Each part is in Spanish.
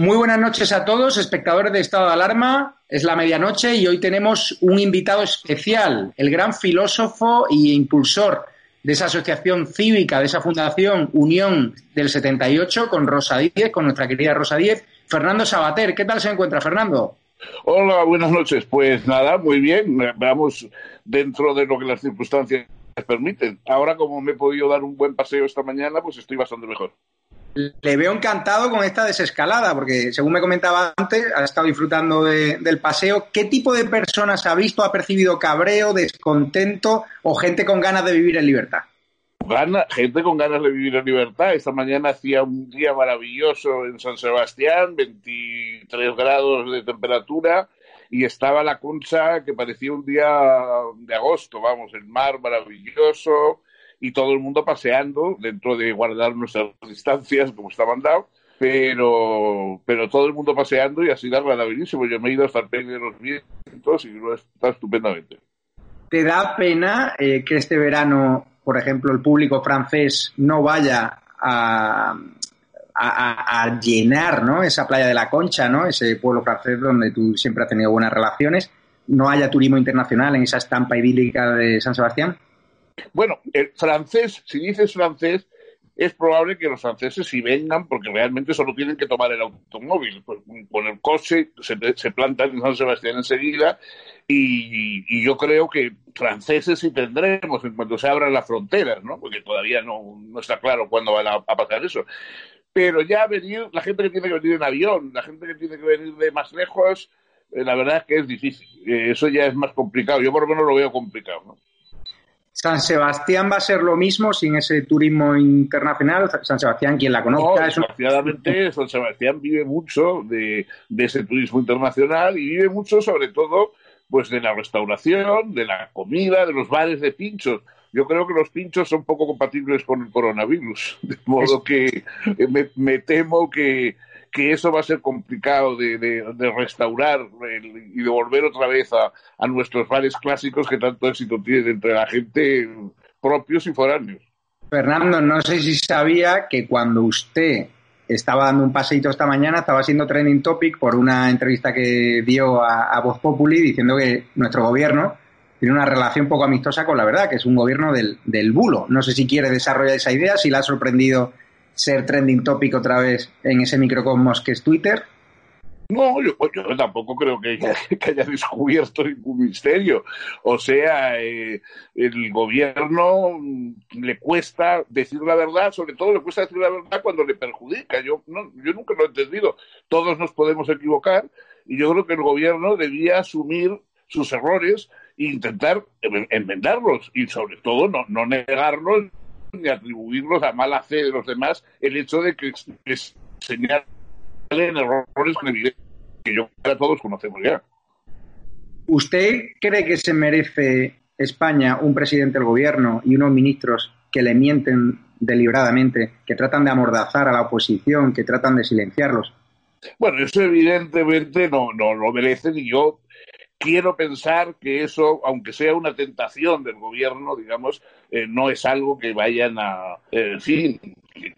Muy buenas noches a todos, espectadores de Estado de Alarma. Es la medianoche y hoy tenemos un invitado especial, el gran filósofo e impulsor de esa asociación cívica, de esa fundación Unión del 78, con Rosa Díez, con nuestra querida Rosa Díez, Fernando Sabater. ¿Qué tal se encuentra, Fernando? Hola, buenas noches. Pues nada, muy bien. Vamos dentro de lo que las circunstancias permiten. Ahora, como me he podido dar un buen paseo esta mañana, pues estoy bastante mejor. Le veo encantado con esta desescalada, porque según me comentaba antes, ha estado disfrutando del paseo. ¿Qué tipo de personas ha visto? ¿Ha percibido cabreo, descontento o gente con ganas de vivir en libertad? Gana, gente con ganas de vivir en libertad. Esta mañana hacía un día maravilloso en San Sebastián, 23 grados de temperatura, y estaba la concha que parecía un día de agosto, vamos, el mar maravilloso, y todo el mundo paseando dentro de guardar nuestras distancias como está mandado, pero, pero todo el mundo paseando y así sido agradabilísimo. Yo me he ido hasta el de los vientos y lo está estupendamente. ¿Te da pena eh, que este verano, por ejemplo, el público francés no vaya a, a, llenar ¿no? esa playa de la Concha, ¿no? ese pueblo francés donde tú siempre has tenido buenas relaciones? ¿No haya turismo internacional en esa estampa idílica de San Sebastián? Bueno, el francés, si dices francés, es probable que los franceses sí vengan porque realmente solo tienen que tomar el automóvil. Pues, con el coche se, plantan en San Sebastián enseguida y, yo creo que franceses sí tendremos en cuanto se abran las fronteras, ¿no? Porque todavía no, está claro cuándo va a, a, pasar eso. Pero ya venir, la gente que tiene que venir en avión, la gente que tiene que venir de más lejos, eh, la verdad es que es difícil. Eh, eso ya es más complicado. Yo por lo menos lo veo complicado, ¿no? San Sebastián va a ser lo mismo sin ese turismo internacional. San Sebastián, quien la conozca, es desgraciadamente, San Sebastián vive mucho de, ese turismo internacional y vive mucho, sobre todo, pues de la restauración, de la comida, de los bares de pinchos. Yo creo que los pinchos son poco compatibles con el coronavirus, de modo que me temo que que eso va a ser complicado de, de, restaurar y de volver otra vez a, a, nuestros bares clásicos que tanto éxito tienen entre la gente propios y foráneos. Fernando, no sé si sabía que cuando usted estaba dando un paseito esta mañana, estaba siendo trending topic por una entrevista que dio a, a Voz Populi diciendo que nuestro gobierno tiene una relación poco amistosa con la verdad, que es un gobierno del, del bulo. No sé si quiere desarrollar esa idea, si la ha sorprendido ser trending topic otra vez en ese microcosmos que es Twitter? No, yo, tampoco creo que haya, descubierto ningún misterio. O sea, eh, el gobierno le cuesta decir la verdad, sobre todo le cuesta decir la verdad cuando le perjudica. Yo, no, yo nunca lo he entendido. Todos nos podemos equivocar y yo creo que el gobierno debía asumir sus errores e intentar enmendarlos y sobre todo no, no negarlos ni atribuirlos a mala fe de los demás el hecho de que señalen errores que yo que todos conocemos ya. ¿Usted cree que se merece España un presidente del gobierno y unos ministros que le mienten deliberadamente, que tratan de amordazar a la oposición, que tratan de silenciarlos? Bueno, eso evidentemente no, no lo merecen y yo quiero pensar que eso, aunque sea una tentación del gobierno, digamos, eh, no es algo que vayan a, eh, en fin,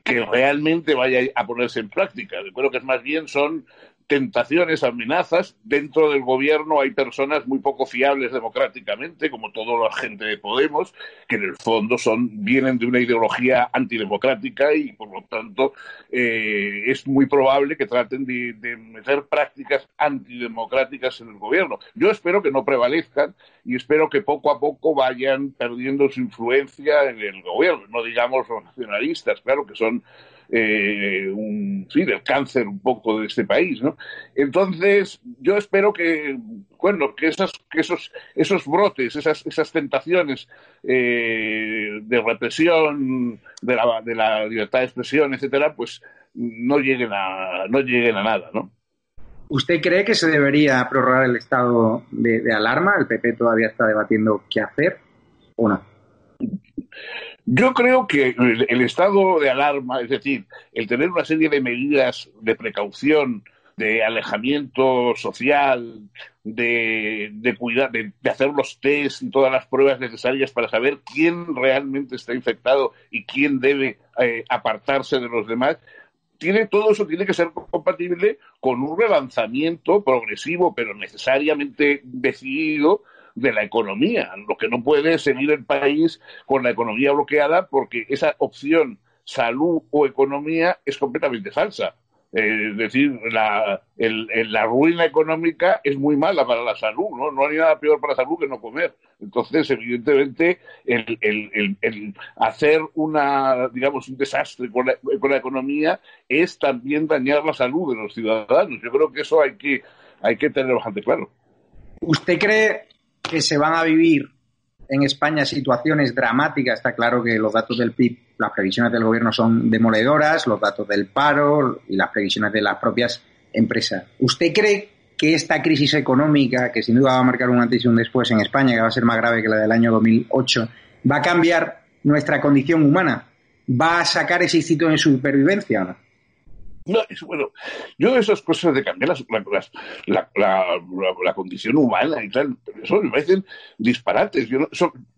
que realmente vaya a ponerse en práctica. Creo que es más bien son tentaciones, amenazas. Dentro del gobierno hay personas muy poco fiables democráticamente, como toda la gente de Podemos, que en el fondo son, vienen de una ideología antidemocrática y por lo tanto eh, es muy probable que traten de, de, meter prácticas antidemocráticas en el gobierno. Yo espero que no prevalezcan y espero que poco a poco vayan perdiendo su influencia en el gobierno. No digamos los nacionalistas, claro que son eh, un, sí, del cáncer un poco de este país, ¿no? Entonces, yo espero que, bueno, que, esas, que esos, esos brotes, esas, esas tentaciones eh, de represión de la, de la libertad de expresión, etcétera, pues no lleguen a, no lleguen a nada, ¿no? ¿Usted cree que se debería prorrogar el estado de alarma? ¿El PP todavía está debatiendo qué hacer o no? Yo creo que el, estado de alarma, es decir, el tener una serie de medidas de precaución, de alejamiento social, de, de cuidar, de, hacer los test y todas las pruebas necesarias para saber quién realmente está infectado y quién debe eh, apartarse de los demás, tiene, todo eso tiene que ser compatible con un relanzamiento progresivo, pero necesariamente decidido de la economía. Lo que no puede seguir el país con la economía bloqueada porque esa opción salud o economía es completamente falsa. Eh, es decir, la, la ruina económica es muy mala para la salud, ¿no? No hay nada peor para la salud que no comer. Entonces, evidentemente, el, el, el hacer una, digamos, un desastre con la, con la, economía es también dañar la salud de los ciudadanos. Yo creo que eso hay que, hay que tener bastante claro. ¿Usted cree que se van a vivir en España situaciones dramáticas? Está claro que los datos del PIB las previsiones del gobierno son demoledoras, los datos del paro y las previsiones de las propias empresas. ¿Usted cree que esta crisis económica, que sin duda va a marcar un antes y un después en España, que va a ser más grave que la del año 2008, va a cambiar nuestra condición humana? ¿Va a sacar ese instinto de supervivencia o no? No, bueno, yo esas cosas de cambiar la, la, condición humana y tal, eso me parecen disparates. Yo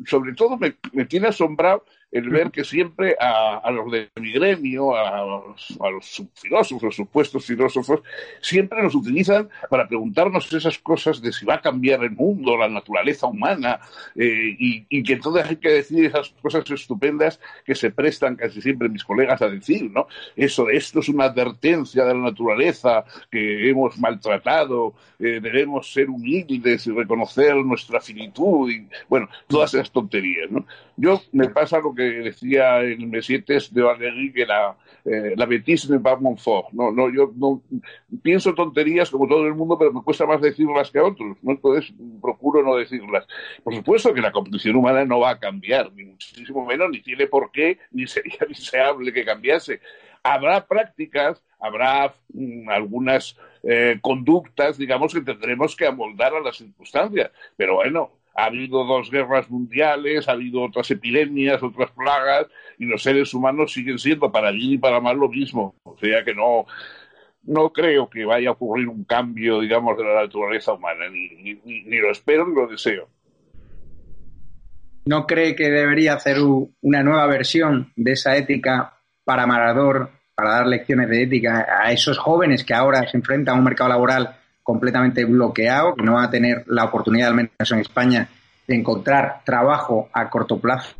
sobre todo me, me, tiene asombrado el ver que siempre a, los de mi gremio, a, los filósofos, supuestos filósofos, siempre nos utilizan para preguntarnos esas cosas de si va a cambiar el mundo, la naturaleza humana, eh, y, que entonces hay que decir esas cosas estupendas que se prestan casi siempre mis colegas a decir, ¿no? Eso, esto es una advertencia de la naturaleza que hemos maltratado, eh, debemos ser humildes y reconocer nuestra finitud, y bueno, todas esas tonterías, ¿no? Yo me pasa lo que decía en Mesietes de Valéry que la, eh, la bêtise ne pas Montfort. No, no, yo no pienso tonterías como todo el mundo, pero me cuesta más decirlas que a otros. ¿no? Entonces procuro no decirlas. Por supuesto que la condición humana no va a cambiar, ni muchísimo menos, ni tiene por qué, ni sería deseable que cambiase. Habrá prácticas, habrá mm, algunas eh, conductas, digamos, que tendremos que amoldar a las circunstancias. Pero bueno, ha habido dos guerras mundiales, ha habido otras epidemias, otras plagas, y los seres humanos siguen siendo para bien y para mal lo mismo. O sea que no, no creo que vaya a ocurrir un cambio, digamos, de la naturaleza humana, ni, ni, lo espero ni lo deseo. ¿No cree que debería hacer una nueva versión de esa ética para Marador, para dar lecciones de ética a esos jóvenes que ahora se enfrentan a un mercado laboral completamente bloqueado, que no va a tener la oportunidad, al menos en España, de encontrar trabajo a corto plazo?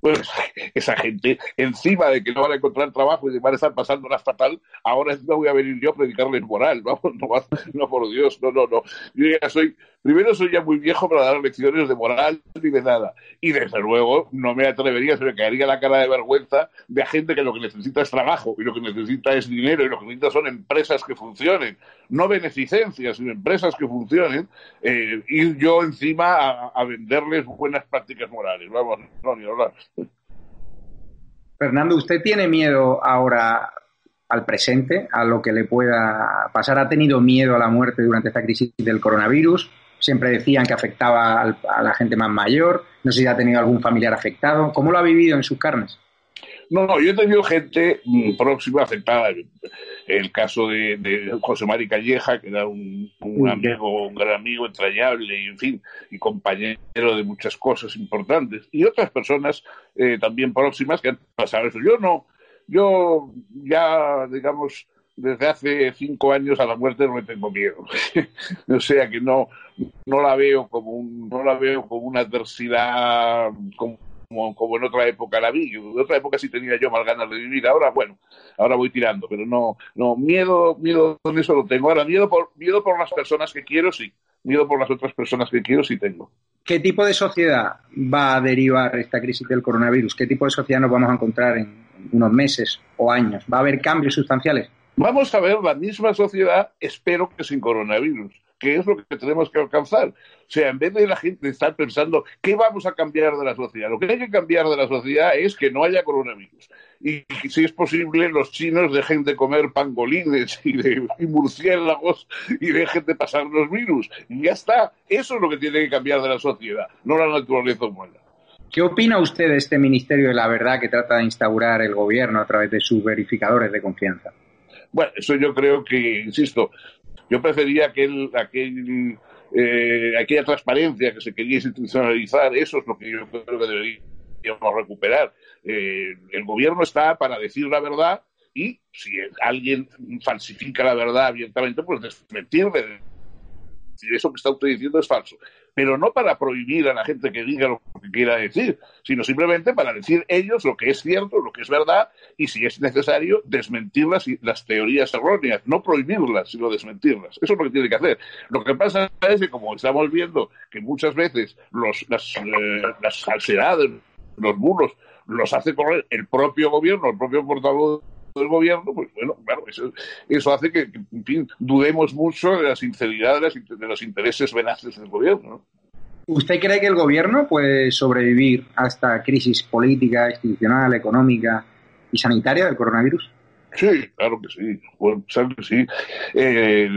Pues esa gente, encima de que no van a encontrar trabajo y de van a estar pasando la fatal, ahora no voy a venir yo a predicarles moral, vamos, no, no, por Dios, no, no, no. Yo ya soy, primero soy ya muy viejo para dar lecciones de moral ni de nada. Y desde luego no me atrevería, se me caería la cara de vergüenza de gente que lo que necesita es trabajo y lo que necesita es dinero y lo que necesita son empresas que funcionen, no beneficencias, sino empresas que funcionen, eh, ir yo encima a, a, venderles buenas prácticas morales. Vamos, no, ni hablar. Fernando, ¿usted tiene miedo ahora al presente, a lo que le pueda pasar? ¿Ha tenido miedo a la muerte durante esta crisis del coronavirus? Siempre decían que afectaba a la gente más mayor. No sé si ha tenido algún familiar afectado. ¿Cómo lo ha vivido en sus carnes? No, no, yo he tenido gente mm, próxima afectada. El caso de, José Mari Calleja, que era un, amigo, un gran amigo entrañable, y en fin, y compañero de muchas cosas importantes. Y otras personas eh, también próximas que han pasado eso. Yo no, yo ya, digamos, desde hace cinco años a la muerte no le tengo miedo. o sea que no, no la veo como un, no la veo como una adversidad como como, en otra época la vi. En otra época sí tenía yo más ganas de vivir. Ahora, bueno, ahora voy tirando, pero no, no, miedo, miedo con eso lo tengo. Ahora, miedo por, miedo por las personas que quiero, sí. Miedo por las otras personas que quiero, sí tengo. ¿Qué tipo de sociedad va a derivar esta crisis del coronavirus? ¿Qué tipo de sociedad nos vamos a encontrar en unos meses o años? ¿Va a haber cambios sustanciales? Vamos a ver la misma sociedad, espero que sin coronavirus que es lo que tenemos que alcanzar. O sea, en vez de la gente estar pensando qué vamos a cambiar de la sociedad, lo que hay que cambiar de la sociedad es que no haya coronavirus. Y si es posible, los chinos dejen de comer pangolines y, de, murciélagos y dejen de pasar los virus. Y ya está. Eso es lo que tiene que cambiar de la sociedad, no la naturaleza humana. ¿Qué opina usted de este Ministerio de la Verdad que trata de instaurar el gobierno a través de sus verificadores de confianza? Bueno, eso yo creo que, insisto, yo prefería aquel, aquel, eh, aquella transparencia que se quería institucionalizar, eso es lo que yo creo que deberíamos recuperar. Eh, el gobierno está para decir la verdad y si alguien falsifica la verdad abiertamente, pues desmentirle. Eso que está usted diciendo es falso pero no para prohibir a la gente que diga lo que quiera decir, sino simplemente para decir ellos lo que es cierto, lo que es verdad, y si es necesario, desmentir las, las teorías erróneas, no prohibirlas, sino desmentirlas. Eso es lo que tiene que hacer. Lo que pasa es que, como estamos viendo, que muchas veces los, las, eh, falsedades, los bulos, los hace correr el propio gobierno, el propio portavoz del gobierno, pues bueno, claro, eso, eso hace que, en fin, dudemos mucho de la sinceridad de, los intereses venaces del gobierno. ¿Usted cree que el gobierno puede sobrevivir a esta crisis política, institucional, económica y sanitaria del coronavirus? Sí, claro que sí. Bueno, que sí. Eh,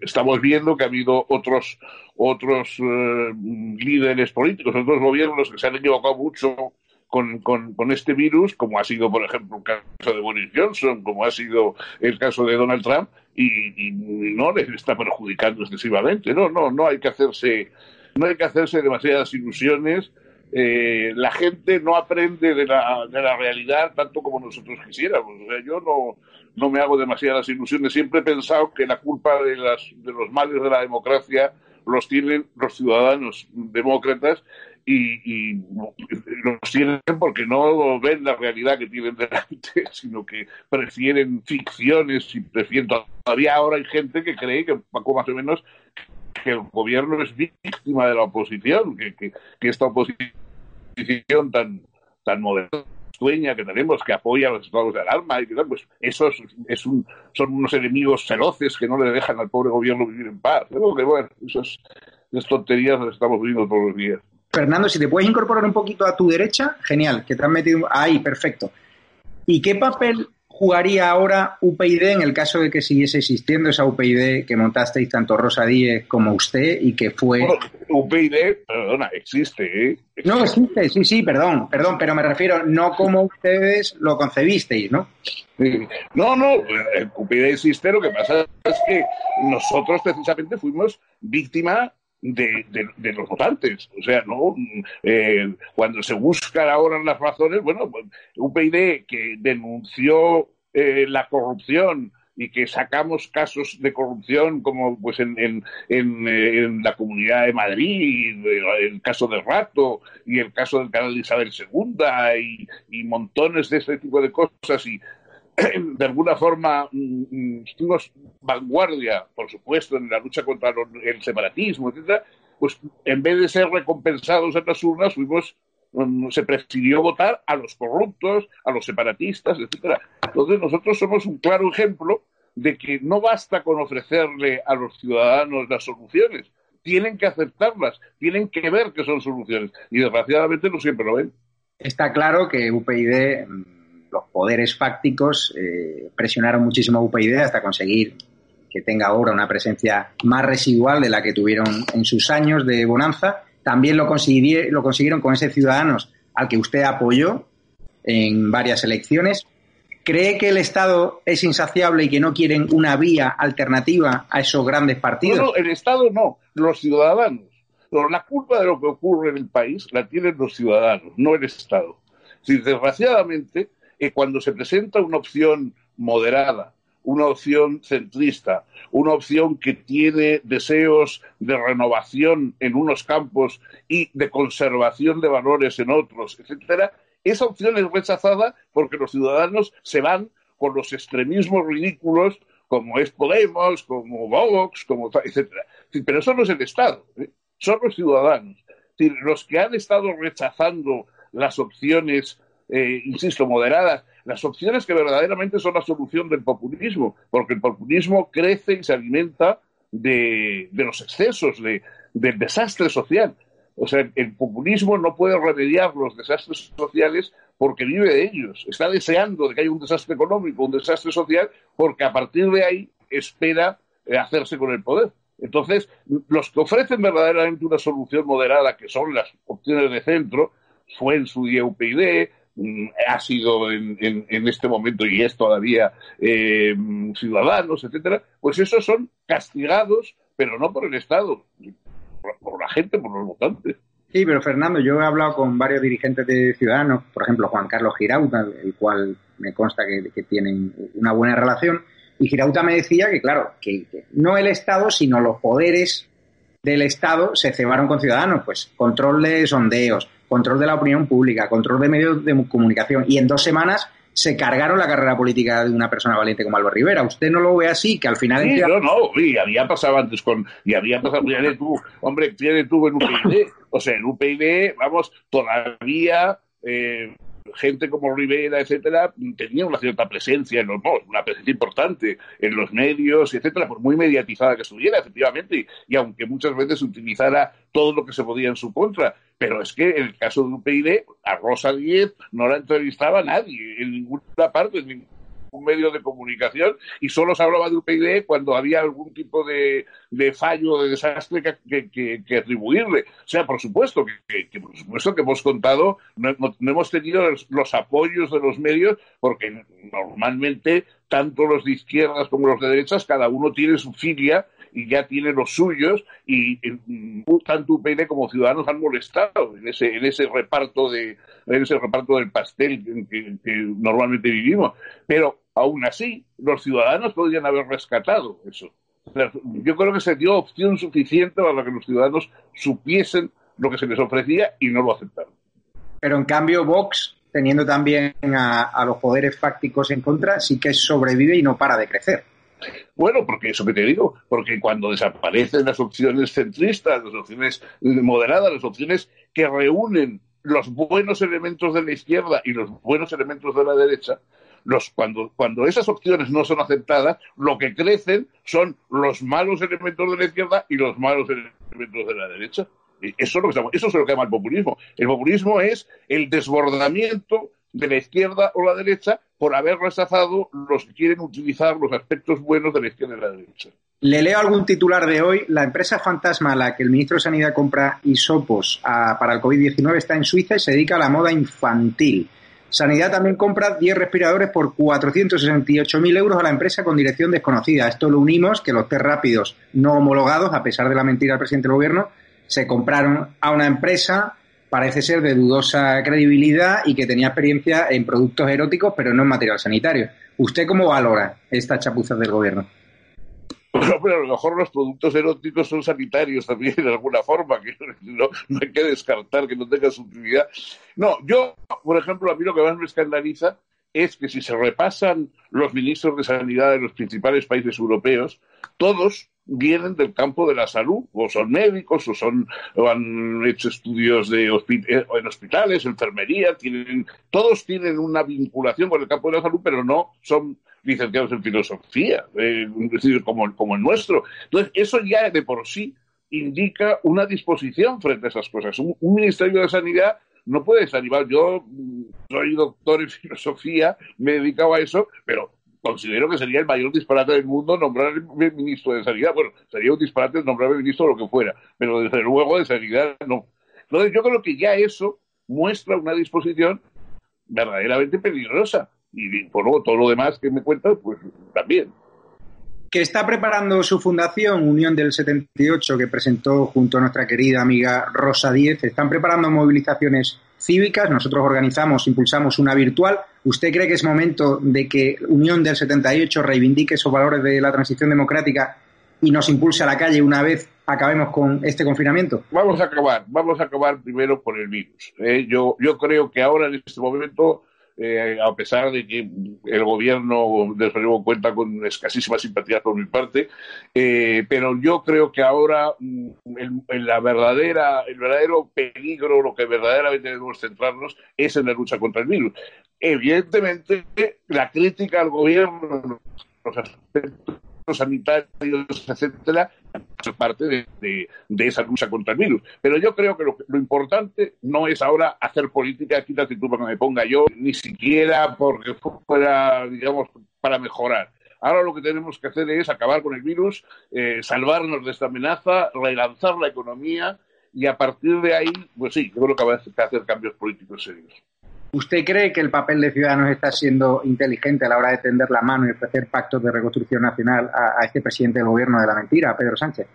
estamos viendo que ha habido otros otros eh, líderes políticos, otros gobiernos que se han equivocado mucho con, con, este virus, como ha sido, por ejemplo, el caso de Boris Johnson, como ha sido el caso de Donald Trump, y, no les está perjudicando excesivamente. No, no, no hay que hacerse, no hay que hacerse demasiadas ilusiones. Eh, la gente no aprende de la, de la realidad tanto como nosotros quisiéramos. O sea, yo no, no me hago demasiadas ilusiones. Siempre he pensado que la culpa de, las, de los males de la democracia los tienen los ciudadanos demócratas y, los tienen porque no ven la realidad que tienen delante, sino que prefieren ficciones y prefieren todavía ahora hay gente que cree que poco más o menos que el gobierno es víctima de la oposición, que, que, esta oposición tan tan moderna dueña que tenemos que apoya a los estados de alarma y que tal, pues esos es un, son unos enemigos feroces que no le dejan al pobre gobierno vivir en paz. que bueno, esas, esas tonterías las estamos viviendo todos los días. Fernando, si te puedes incorporar un poquito a tu derecha, genial, que te has metido ahí, perfecto. ¿Y qué papel jugaría ahora UPyD en el caso de que siguiese existiendo esa UPyD que montasteis tanto Rosa Díez como usted y que fue... Bueno, UPyD, perdona, existe, ¿eh? No, existe, sí, sí, perdón, perdón, pero me refiero no como ustedes lo concebisteis, ¿no? No, no, UPyD existe, lo que pasa es que nosotros precisamente fuimos víctima de, de, los votantes. O sea, no eh, cuando se buscan ahora las razones, bueno, pues, un PID que denunció eh, la corrupción y que sacamos casos de corrupción como pues en, en, en, eh, la Comunidad de Madrid, el caso del Rato y el caso del canal de Isabel II y, y montones de este tipo de cosas y de alguna forma fuimos mm, mm, vanguardia, por supuesto, en la lucha contra el separatismo, etcétera, pues en vez de ser recompensados en las urnas, fuimos mm, se prefirió votar a los corruptos, a los separatistas, etcétera. Entonces nosotros somos un claro ejemplo de que no basta con ofrecerle a los ciudadanos las soluciones, tienen que aceptarlas, tienen que ver que son soluciones y desgraciadamente no siempre lo ven. Está claro que UPyD los poderes fácticos eh, presionaron muchísimo a UPyD hasta conseguir que tenga ahora una presencia más residual de la que tuvieron en sus años de bonanza. También lo, lo consiguieron con ese Ciudadanos al que usted apoyó en varias elecciones. ¿Cree que el Estado es insaciable y que no quieren una vía alternativa a esos grandes partidos? El Estado no, los ciudadanos. La culpa de lo que ocurre en el país la tienen los ciudadanos, no el Estado. Si desgraciadamente cuando se presenta una opción moderada, una opción centrista, una opción que tiene deseos de renovación en unos campos y de conservación de valores en otros, etcétera, esa opción es rechazada porque los ciudadanos se van con los extremismos ridículos como es Podemos, como Vox, como etcétera. Pero eso no es el Estado, ¿eh? son los ciudadanos. Los que han estado rechazando las opciones eh, insisto, moderadas, las opciones que verdaderamente son la solución del populismo, porque el populismo crece y se alimenta de, los excesos, de, del desastre social. O sea, el populismo no puede remediar los desastres sociales porque vive de ellos. Está deseando de que haya un desastre económico, un desastre social, porque a partir de ahí espera eh, hacerse con el poder. Entonces, los que ofrecen verdaderamente una solución moderada, que son las opciones de centro, fue en su día ha sido en, en, este momento y es todavía eh, ciudadanos, etcétera, pues esos son castigados, pero no por el Estado, por, la gente, por los votantes. Sí, pero Fernando, yo he hablado con varios dirigentes de Ciudadanos, por ejemplo Juan Carlos Girauta, el cual me consta que, tienen una buena relación, y Girauta me decía que, claro, que, no el Estado, sino los poderes del Estado se cebaron con Ciudadanos, pues control de sondeos, control de la opinión pública, control de medios de comunicación, y en dos semanas se cargaron la carrera política de una persona valiente como Álvaro Rivera. ¿Usted no lo ve así? Que al final... Sí, no, no, y había pasado antes con... Y había pasado, tú, hombre, tiene tú en UPyD, o sea, en UPyD, vamos, todavía... Eh, gente como Rivera, etcétera, tenía una cierta presencia en los una presencia importante en los medios, etcétera, por muy mediatizada que estuviera, efectivamente, y, aunque muchas veces utilizara todo lo que se podía en su contra. Pero es que en el caso de UPyD, a Rosa Díez no la entrevistaba nadie, en ninguna parte, un medio de comunicación y solo se hablaba de UPyD cuando había algún tipo de, de fallo, de desastre que, que, atribuirle. O sea, por supuesto que, por supuesto que hemos contado, no, hemos tenido los, apoyos de los medios porque normalmente tanto los de izquierdas como los de derechas, cada uno tiene su filia y ya tiene los suyos y, tanto UPyD como Ciudadanos han molestado en ese en ese reparto de en ese reparto del pastel que, normalmente vivimos pero Aún así, los ciudadanos podrían haber rescatado eso. Yo creo que se dio opción suficiente para que los ciudadanos supiesen lo que se les ofrecía y no lo aceptaron. Pero en cambio, Vox, teniendo también a, los poderes fácticos en contra, sí que sobrevive y no para de crecer. Bueno, porque eso que te digo, porque cuando desaparecen las opciones centristas, las opciones moderadas, las opciones que reúnen los buenos elementos de la izquierda y los buenos elementos de la derecha, los, cuando, cuando esas opciones no son aceptadas, lo que crecen son los malos elementos de la izquierda y los malos elementos de la derecha. Eso es lo que, eso es lo que llama el populismo. El populismo es el desbordamiento de la izquierda o la derecha por haber rechazado los que quieren utilizar los aspectos buenos de la izquierda y la derecha. Le leo algún titular de hoy. La empresa fantasma a la que el ministro de Sanidad compra isopos ah, para el COVID-19 está en Suiza y se dedica a la moda infantil. Sanidad también compra 10 respiradores por 468.000 euros a la empresa con dirección desconocida. Esto lo unimos que los test rápidos no homologados, a pesar de la mentira del presidente del gobierno, se compraron a una empresa, parece ser de dudosa credibilidad y que tenía experiencia en productos eróticos, pero no en material sanitario. ¿Usted cómo valora estas chapuzas del gobierno? pero a lo mejor los productos eróticos son sanitarios también de alguna forma, que no, hay que descartar que no tenga su utilidad. No, yo, por ejemplo, a mí lo que más me escandaliza es que si se repasan los ministros de sanidad de los principales países europeos, todos vienen del campo de la salud, o son médicos, o son o han hecho estudios de eh, en hospitales, enfermería, tienen, todos tienen una vinculación con el campo de la salud, pero no son licenciados en filosofía, eh, decir, como, como el nuestro. Entonces, eso ya de por sí indica una disposición frente a esas cosas. Un, Ministerio de Sanidad no puede desanimar. Yo soy doctor en filosofía, me he dedicado a eso, pero considero que sería el mayor disparate del mundo nombrar ministro de Sanidad. Bueno, sería un disparate nombrar el ministro lo que fuera, pero desde luego de Sanidad no. Entonces yo creo que ya eso muestra una disposición verdaderamente peligrosa y por luego todo lo demás que me cuentas, pues también. Que está preparando su fundación, Unión del 78, que presentó junto a nuestra querida amiga Rosa Díez. Están preparando movilizaciones cívicas. Nosotros organizamos, impulsamos una virtual. ¿Usted cree que es momento de que Unión del 78 reivindique esos valores de la transición democrática y nos impulse a la calle una vez acabemos con este confinamiento? Vamos a acabar, vamos a acabar primero por el virus. ¿eh? yo, yo creo que ahora en este momento eh, a pesar de que el gobierno, desde luego, cuenta con escasísima simpatía por mi parte, eh, pero yo creo que ahora mm, el, la verdadera, el verdadero peligro, lo que verdaderamente debemos centrarnos, es en la lucha contra el virus. Evidentemente, la crítica al gobierno, los sanitarios, etcétera, parte de, esa lucha contra el virus. Pero yo creo que lo, importante no es ahora hacer política, quítate tú para que me ponga yo, ni siquiera porque fuera, digamos, para mejorar. Ahora lo que tenemos que hacer es acabar con el virus, eh, salvarnos de esta amenaza, relanzar la economía y a partir de ahí, pues sí, yo creo que va a hacer cambios políticos serios. ¿Usted cree que el papel de Ciudadanos está siendo inteligente a la hora de tender la mano y ofrecer pactos de reconstrucción nacional a, este presidente del gobierno de la mentira, Pedro Sánchez?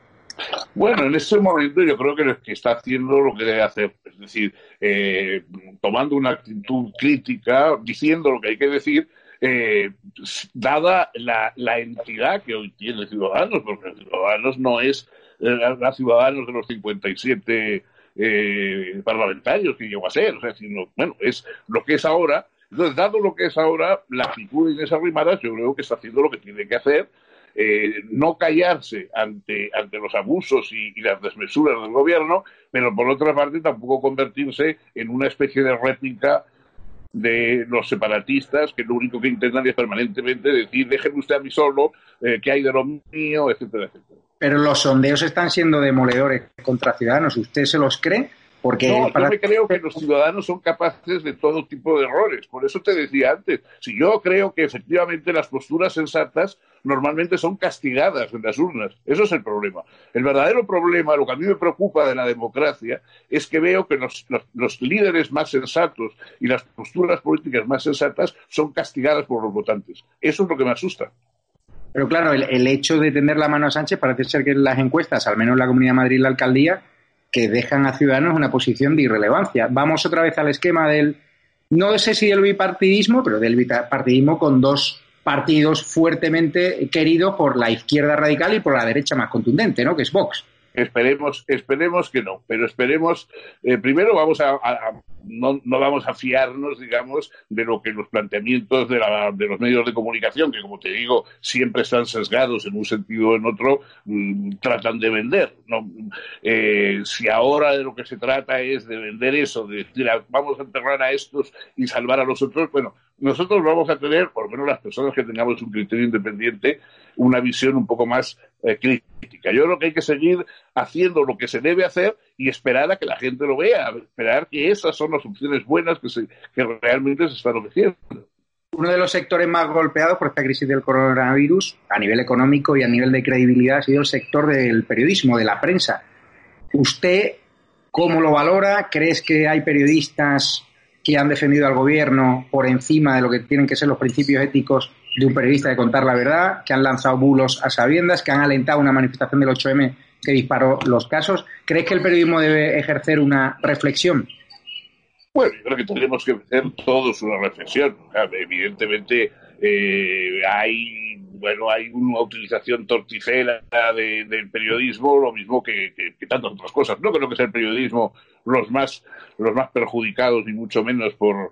Bueno, en este momento yo creo que, que está haciendo lo que debe hacer, es decir, eh, tomando una actitud crítica, diciendo lo que hay que decir, eh, dada la, la, entidad que hoy tiene Ciudadanos, porque Ciudadanos no es eh, a Ciudadanos de los 57 eh, parlamentarios que llegó a ser, o sea, sino, bueno, es lo que es ahora. Entonces, dado lo que es ahora, la figura de Inés Arrimadas yo creo que está haciendo lo que tiene que hacer, eh, no callarse ante, ante los abusos y, las desmesuras del gobierno, pero por otra parte tampoco convertirse en una especie de réplica de los separatistas que lo único que intentan es permanentemente decir déjenme usted a mí solo, eh, que hay de lo mío, etcétera, etcétera. Pero los sondeos están siendo demoledores contra Ciudadanos. ¿Usted se los cree? Porque no, yo me creo que los ciudadanos son capaces de todo tipo de errores. Por eso te decía antes, si yo creo que efectivamente las posturas sensatas normalmente son castigadas en las urnas. Eso es el problema. El verdadero problema, lo que a mí me preocupa de la democracia, es que veo que los, los, líderes más sensatos y las posturas políticas más sensatas son castigadas por los votantes. Eso es lo que me asusta. Pero claro, el, el hecho de tener la mano a Sánchez parece ser que en las encuestas, al menos en la Comunidad de Madrid y la alcaldía, que dejan a Ciudadanos una posición de irrelevancia. Vamos otra vez al esquema del, no sé si del bipartidismo, pero del bipartidismo con dos partidos fuertemente queridos por la izquierda radical y por la derecha más contundente, ¿no? Que es Vox. Esperemos, esperemos que no, pero esperemos, eh, primero vamos a, no, no, vamos a fiarnos, digamos, de lo que los planteamientos de, la, de, los medios de comunicación, que como te digo, siempre están sesgados en un sentido o en otro, mm, tratan de vender. ¿no? Eh, si ahora de lo que se trata es de vender eso, de decir, ah, vamos a enterrar a estos y salvar a los otros, bueno, nosotros vamos a tener, por lo menos las personas que tengamos un criterio independiente, una visión un poco más eh, crítica. Yo creo que hay que seguir haciendo lo que se debe hacer y esperar a que la gente lo vea, esperar que esas son las opciones buenas que, se, que realmente se están ofreciendo. Uno de los sectores más golpeados por esta crisis del coronavirus, a nivel económico y a nivel de credibilidad, ha sido el sector del periodismo, de la prensa. ¿Usted cómo lo valora? ¿Crees que hay periodistas que han defendido al gobierno por encima de lo que tienen que ser los principios éticos de un periodista de contar la verdad, que han lanzado bulos a sabiendas, que han alentado una manifestación del 8M que disparó los casos. ¿Crees que el periodismo debe ejercer una reflexión? Bueno, yo creo que tenemos que hacer todos una reflexión. Evidentemente eh, hay bueno hay una utilización torticera del periodismo, lo mismo que, que, tantas otras cosas. No creo que sea el periodismo los más los más perjudicados ni mucho menos por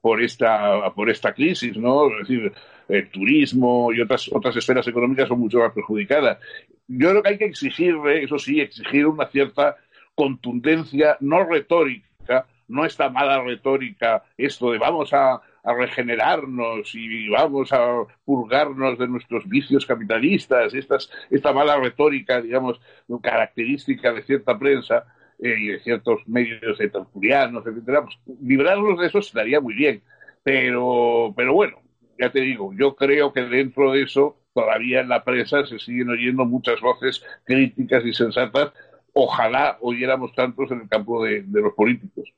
por esta por esta crisis, ¿no? Es decir, el turismo y otras otras esferas económicas son mucho más perjudicadas. Yo creo que hay que exigirle, eso sí, exigir una cierta contundencia, no retórica, no esta mala retórica, esto de vamos a, a regenerarnos y vamos a purgarnos de nuestros vicios capitalistas, estas, esta mala retórica, digamos, característica de cierta prensa, eh, y de ciertos medios de tertulianos, etcétera, pues librarnos de eso estaría muy bien. Pero, pero bueno, ya te digo, yo creo que dentro de eso todavía en la prensa se siguen oyendo muchas voces críticas y sensatas. Ojalá oyéramos tantos en el campo de, de los políticos.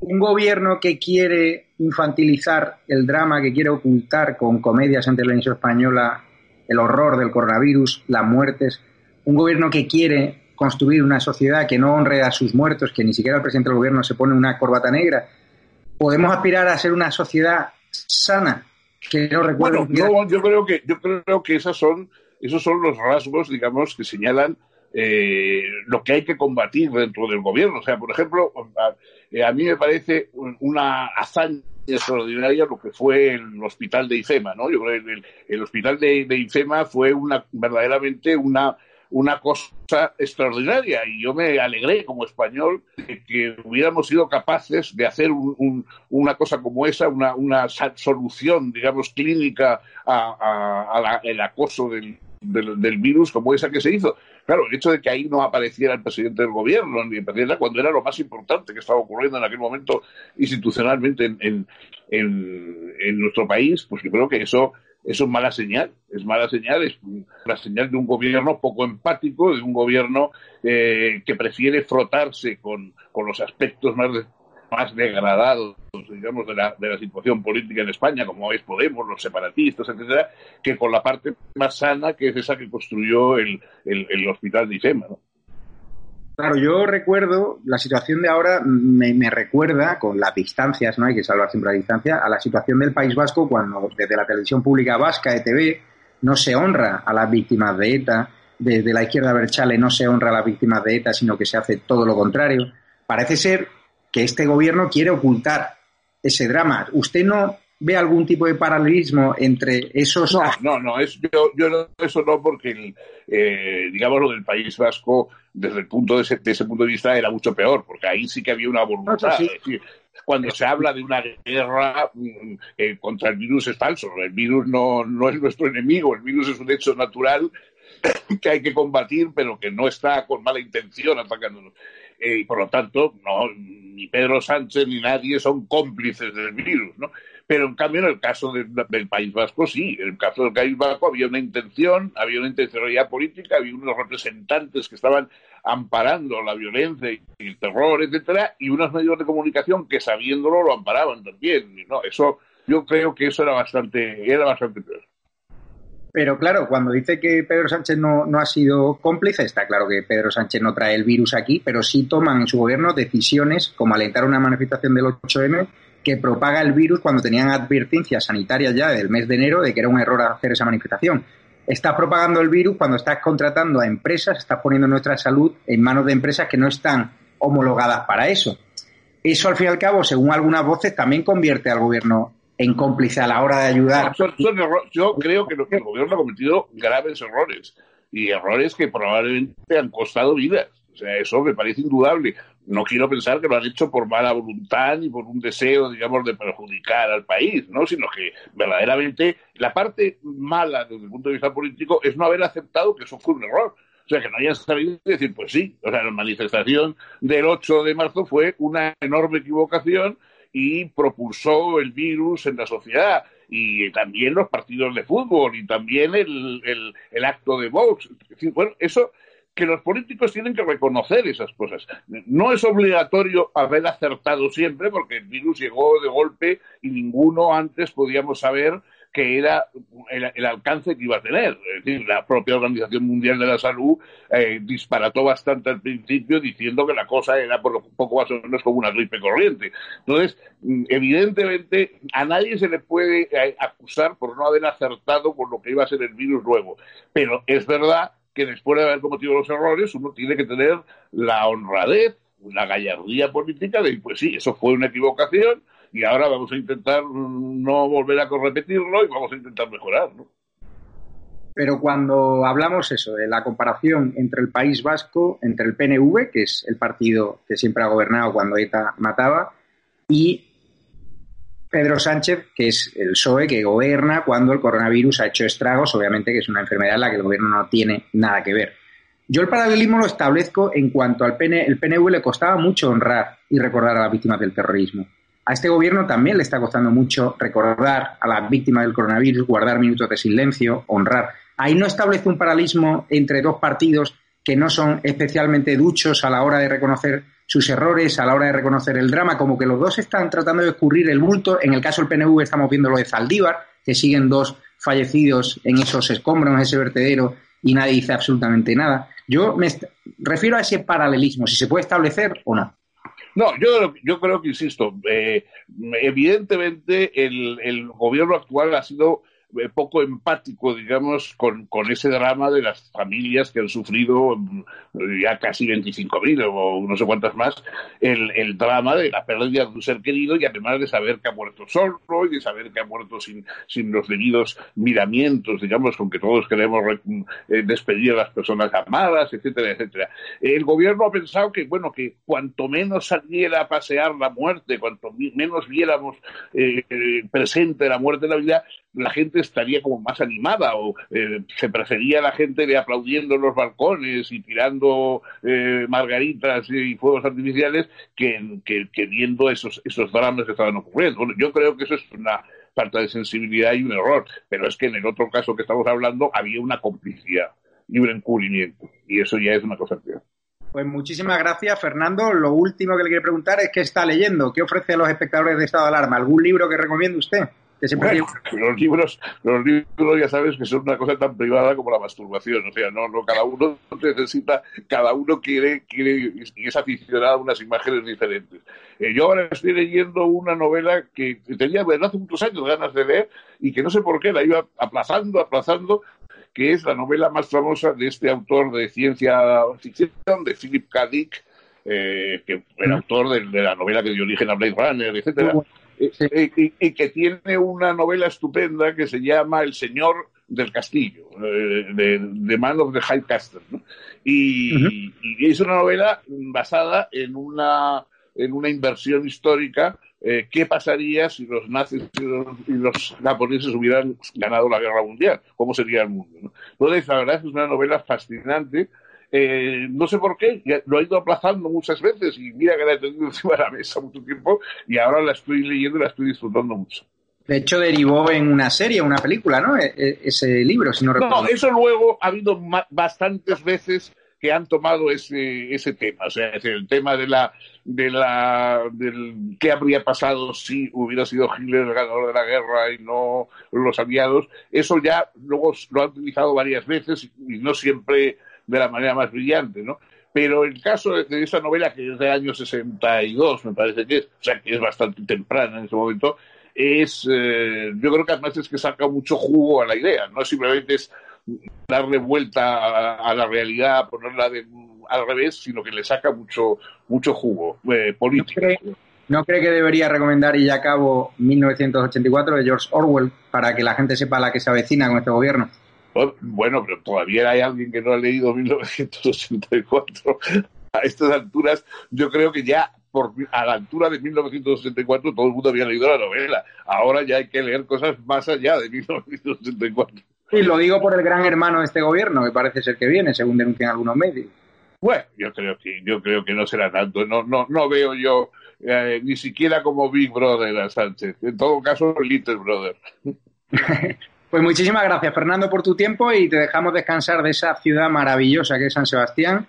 Un gobierno que quiere infantilizar el drama, que quiere ocultar con comedias ante la televisión española el horror del coronavirus, las muertes, un gobierno que quiere construir una sociedad que no honre a sus muertos, que ni siquiera el presidente del gobierno se pone una corbata negra. ¿Podemos aspirar a ser una sociedad sana? Que no recuerdo. Bueno, yo creo que yo creo que esas son esos son los rasgos, digamos, que señalan eh, lo que hay que combatir dentro del gobierno. O sea, por ejemplo, a, eh, mí me parece una hazaña extraordinaria lo que fue el hospital de IFEMA, ¿no? Yo creo que el, hospital de, de IFEMA fue una verdaderamente una una cosa extraordinaria y yo me alegré como español de que hubiéramos sido capaces de hacer una cosa como esa, una, solución, digamos, clínica al acoso del, virus como esa que se hizo. Claro, el hecho de que ahí no apareciera el presidente del gobierno, ni el presidente, cuando era lo más importante que estaba ocurriendo en aquel momento institucionalmente en, en nuestro país, pues yo creo que eso eso es mala señal, es mala señal, es la señal de un gobierno poco empático, de un gobierno eh, que prefiere frotarse con, los aspectos más, más degradados, digamos, de la, de la situación política en España, como es Podemos, los separatistas, etcétera, que con la parte más sana, que es esa que construyó el, el, hospital de IFEMA. Claro, yo recuerdo, la situación de ahora me, recuerda, con las distancias, no hay que salvar siempre la distancia, a la situación del País Vasco cuando desde la televisión pública vasca, ETV, no se honra a las víctimas de ETA, desde la izquierda Berchale no se honra a las víctimas de ETA, sino que se hace todo lo contrario. Parece ser que este gobierno quiere ocultar ese drama. ¿Usted no ve algún tipo de paralelismo entre esos... No, no, no, es, yo, yo eso no, porque, eh, digamos, lo del País Vasco, desde el punto de ese, punto de vista, era mucho peor, porque ahí sí que había una voluntad. cuando se habla de una guerra mm, eh, contra el virus es falso. El virus no, no es nuestro enemigo, el virus es un hecho natural que hay que combatir, pero que no está con mala intención atacándonos. Eh, y por lo tanto, no, ni Pedro Sánchez ni nadie son cómplices del virus, ¿no? Pero en cambio, en el caso del País Vasco, sí. En el caso del País Vasco había una intención, había una intencionalidad política, había unos representantes que estaban amparando la violencia y el terror, etcétera, y unos medios de comunicación que sabiéndolo lo amparaban también. No, eso, yo creo que eso era bastante, era bastante. Pero claro, cuando dice que Pedro Sánchez no, no, ha sido cómplice, está claro que Pedro Sánchez no trae el virus aquí, pero sí toman en su gobierno decisiones como alentar una manifestación del 8M que propaga el virus cuando tenían advertencias sanitarias ya del mes de enero de que era un error hacer esa manifestación. Estás propagando el virus cuando estás contratando a empresas, estás poniendo nuestra salud en manos de empresas que no están homologadas para eso. Eso, al fin y al cabo, según algunas voces, también convierte al gobierno en cómplice a la hora de ayudar. yo creo que el gobierno ha cometido graves errores y errores que probablemente han costado vidas. O sea, eso me parece indudable no quiero pensar que lo han hecho por mala voluntad ni por un deseo, digamos, de perjudicar al país, ¿no? Sino que verdaderamente la parte mala desde el punto de vista político es no haber aceptado que eso fue un error. O sea, que no hayan sabido decir, pues sí, o sea, la manifestación del 8 de marzo fue una enorme equivocación y propulsó el virus en la sociedad y también los partidos de fútbol y también el, el, el acto de Vox. Bueno, eso que los políticos tienen que reconocer esas cosas. No es obligatorio haber acertado siempre, porque el virus llegó de golpe y ninguno antes podíamos saber que era el, alcance que iba a tener. Es decir, la propia Organización Mundial de la Salud eh, disparató bastante al principio diciendo que la cosa era por un poco más o menos como una gripe corriente. Entonces, mm, evidentemente, a nadie se le puede eh, acusar por no haber acertado con lo que iba a ser el virus luego. Pero es verdad que después de haber cometido los errores, uno tiene que tener la honradez, la gallardía política de, pues sí, eso fue una equivocación y ahora vamos a intentar no volver a repetirlo y vamos a intentar mejorar, Pero cuando hablamos eso, de la comparación entre el País Vasco, entre el PNV, que es el partido que siempre ha gobernado cuando ETA mataba, y Pedro Sánchez, que es el PSOE que gobierna cuando el coronavirus ha hecho estragos, obviamente que es una enfermedad en la que el gobierno no tiene nada que ver. Yo el paralelismo lo establezco en cuanto al PN, el PNV le costaba mucho honrar y recordar a las víctimas del terrorismo. A este gobierno también le está costando mucho recordar a las víctimas del coronavirus, guardar minutos de silencio, honrar. Ahí no establece un paralelismo entre dos partidos que no son especialmente duchos a la hora de reconocer sus errores a la hora de reconocer el drama, como que los dos están tratando de escurrir el bulto. En el caso del PNV estamos viendo lo de Zaldívar, que siguen dos fallecidos en esos escombros, en ese vertedero, y nadie dice absolutamente nada. Yo me refiero a ese paralelismo, si se puede establecer o no. No, yo, yo creo que, insisto, eh, evidentemente el, el gobierno actual ha sido poco empático, digamos, con, con, ese drama de las familias que han sufrido mm, ya casi 25.000 o no sé cuántas más, el, el, drama de la pérdida de un ser querido y además de saber que ha muerto solo y de saber que ha muerto sin, sin los debidos miramientos, digamos, con que todos queremos eh, despedir a las personas amadas, etcétera, etcétera. El gobierno ha pensado que, bueno, que cuanto menos saliera a pasear la muerte, cuanto menos viéramos eh, presente la muerte en la vida, la gente estaría como más animada o eh, se prefería la gente de aplaudiendo en los balcones y tirando eh, margaritas y fuegos artificiales que, que, viendo esos, esos dramas que estaban ocurriendo. Bueno, yo creo que eso es una falta de sensibilidad y un error, pero es que en el otro caso que estamos hablando había una complicidad y un encubrimiento y eso ya es una cosa peor. Pues muchísimas gracias, Fernando. Lo último que le quiero preguntar es qué está leyendo, qué ofrece a los espectadores de estado de alarma, algún libro que recomiende usted los libros, los libros ya sabes que son una cosa tan privada como la masturbación, o sea, no, no cada uno necesita, cada uno quiere, quiere y es aficionado a unas imágenes diferentes. Eh, yo ahora estoy leyendo una novela que tenía desde hace muchos años ganas de leer y que no sé por qué la iba aplazando, aplazando, que es la novela más famosa de este autor de ciencia ficción, de Philip K. Dick, eh, que era autor de, la novela que dio origen a Blade Runner, etcétera, eh, eh, y, que tiene una novela estupenda que se llama El Señor del Castillo, de, de, Man of the High Castle, y, es una novela basada en una en una inversión histórica qué pasaría si los nazis y los, japoneses hubieran ganado la guerra mundial, cómo sería el mundo. Entonces, la verdad es que es una novela fascinante eh, no sé por qué, lo he ido aplazando muchas veces y mira que la he tenido encima de la mesa mucho tiempo y ahora la estoy leyendo y la estoy disfrutando mucho. De hecho, derivó en una serie, una película, ¿no? E, e, ese libro, si no recuerdo. No, eso luego ha habido bastantes veces que han tomado ese, ese tema, o sea, el tema de la de la del qué habría pasado si hubiera sido Hitler el ganador de la guerra y no los aliados, eso ya luego lo han utilizado varias veces y no siempre de la manera más brillante, ¿no? Pero el caso de, esa novela, que es del año 62, me parece que es, o sea, que es bastante temprana en ese momento, es, eh, yo creo que además es que saca mucho jugo a la idea, no simplemente es darle vuelta a, la realidad, ponerla al revés, sino que le saca mucho, mucho jugo eh, político. ¿No cree, que debería recomendar y ya acabo 1984 de George Orwell para que la gente sepa la que se avecina con este gobierno? Bueno, pero todavía hay alguien que no ha leído 1984. A estas alturas, yo creo que ya por, a la altura de 1984 todo el mundo había leído la novela. Ahora ya hay que leer cosas más allá de 1984. Y lo digo por el gran hermano de este gobierno, que parece ser que viene, según denuncian algunos medios. Bueno, yo creo que yo creo que no será tanto. No no no veo yo eh, ni siquiera como Big Brother a Sánchez. En todo caso, Little Brother. Pues muchísimas gracias, Fernando, por tu tiempo y te dejamos descansar de esa ciudad maravillosa que es San Sebastián,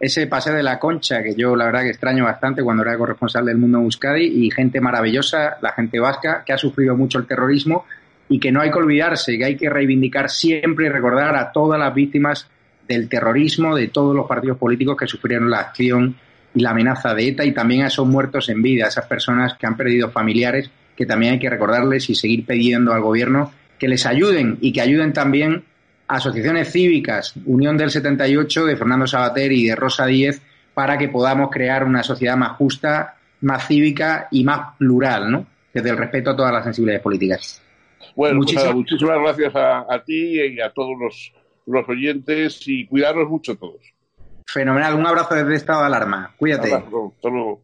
ese paseo de la Concha que yo la verdad que extraño bastante cuando era corresponsal del mundo en Euskadi y gente maravillosa, la gente vasca, que ha sufrido mucho el terrorismo y que no hay que olvidarse, que hay que reivindicar siempre y recordar a todas las víctimas del terrorismo, de todos los partidos políticos que sufrieron la acción y la amenaza de ETA y también a esos muertos en vida, a esas personas que han perdido familiares, que también hay que recordarles y seguir pidiendo al gobierno que les ayuden y que ayuden también asociaciones cívicas, Unión del 78 de Fernando Sabater y de Rosa Díez, para que podamos crear una sociedad más justa, más cívica y más plural, ¿no? Desde el respeto a todas las sensibilidades políticas. Bueno, pues muchísimas, muchísimas gracias a, ti y a todos los, los oyentes y cuidaros mucho todos. Fenomenal, un abrazo desde estado de alarma. Cuídate. Hasta luego.